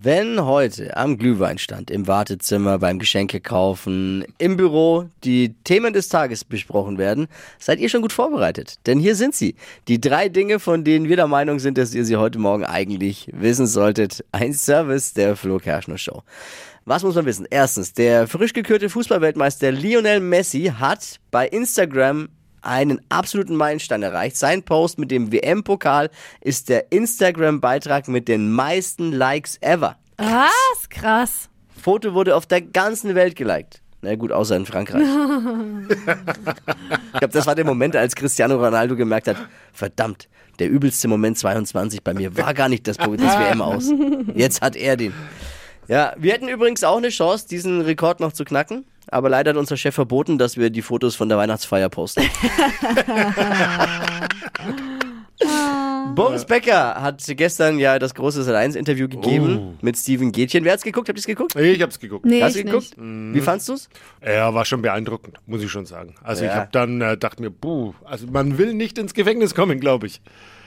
Wenn heute am Glühweinstand, im Wartezimmer, beim Geschenke kaufen, im Büro die Themen des Tages besprochen werden, seid ihr schon gut vorbereitet. Denn hier sind sie. Die drei Dinge, von denen wir der Meinung sind, dass ihr sie heute Morgen eigentlich wissen solltet. Ein Service der Flo Kerschner Show. Was muss man wissen? Erstens, der frisch gekürte Fußballweltmeister Lionel Messi hat bei Instagram einen absoluten Meilenstein erreicht. Sein Post mit dem WM-Pokal ist der Instagram-Beitrag mit den meisten Likes ever. Was? Krass. Foto wurde auf der ganzen Welt geliked. Na gut, außer in Frankreich. ich glaube, das war der Moment, als Cristiano Ronaldo gemerkt hat, verdammt, der übelste Moment 22 bei mir war gar nicht das, das WM aus. Jetzt hat er den. Ja, wir hätten übrigens auch eine Chance, diesen Rekord noch zu knacken. Aber leider hat unser Chef verboten, dass wir die Fotos von der Weihnachtsfeier posten. Boris Becker hat gestern ja das große Sat1-Interview gegeben Oh. mit Steven Gätchen. Wer hat's geguckt? Habt ihr's geguckt? Ich hab's geguckt. Nee, Hast du ich geguckt? nicht. Wie fandst du's? Ja, war schon beeindruckend, muss ich schon sagen. Also ich Ja. habe dann äh, dachte mir, puh, also man will nicht ins Gefängnis kommen, glaube ich.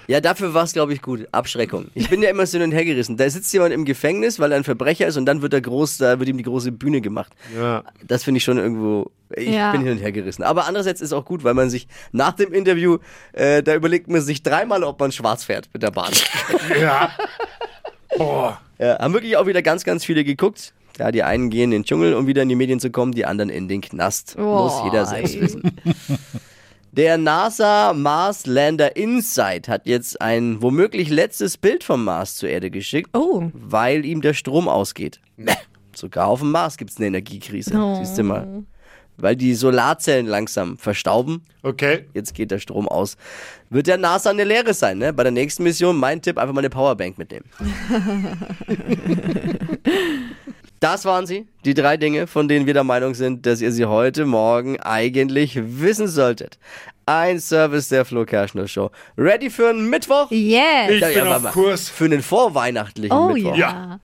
Ja, dafür war's, glaube ich, gut. Abschreckung. Ich bin ja immer so hin und her gerissen. Da sitzt jemand im Gefängnis, weil er ein Verbrecher ist und dann wird er groß, da wird ihm die große Bühne gemacht. Ja. Das finde ich schon irgendwo. Ich Ja. bin hin und her gerissen. Aber andererseits ist auch gut, weil man sich nach dem Interview, äh, da überlegt man sich dreimal, ob man schwarz fährt mit der Bahn. Ja. Boah. Ja, haben wirklich auch wieder ganz, ganz viele geguckt. Ja, die einen gehen in den Dschungel, um wieder in die Medien zu kommen, die anderen in den Knast. Muss Oh, jeder selbst ey. wissen. Der NASA Mars Lander Insight hat jetzt ein womöglich letztes Bild vom Mars zur Erde geschickt, Oh. weil ihm der Strom ausgeht. Sogar auf dem Mars gibt es eine Energiekrise. Oh. Siehst du mal. Weil die Solarzellen langsam verstauben. Okay. Jetzt geht der Strom aus. Wird der NASA eine Lehre sein, ne? Bei der nächsten Mission, mein Tipp, einfach mal eine Powerbank mitnehmen. Das waren sie, die drei Dinge, von denen wir der Meinung sind, dass ihr sie heute Morgen eigentlich wissen solltet. Ein Service der Flo Kerschner Show. Ready für einen Mittwoch? Yes. Ich Ja, bin ja, auf. Kurs. Für einen vorweihnachtlichen Oh Mittwoch. ja.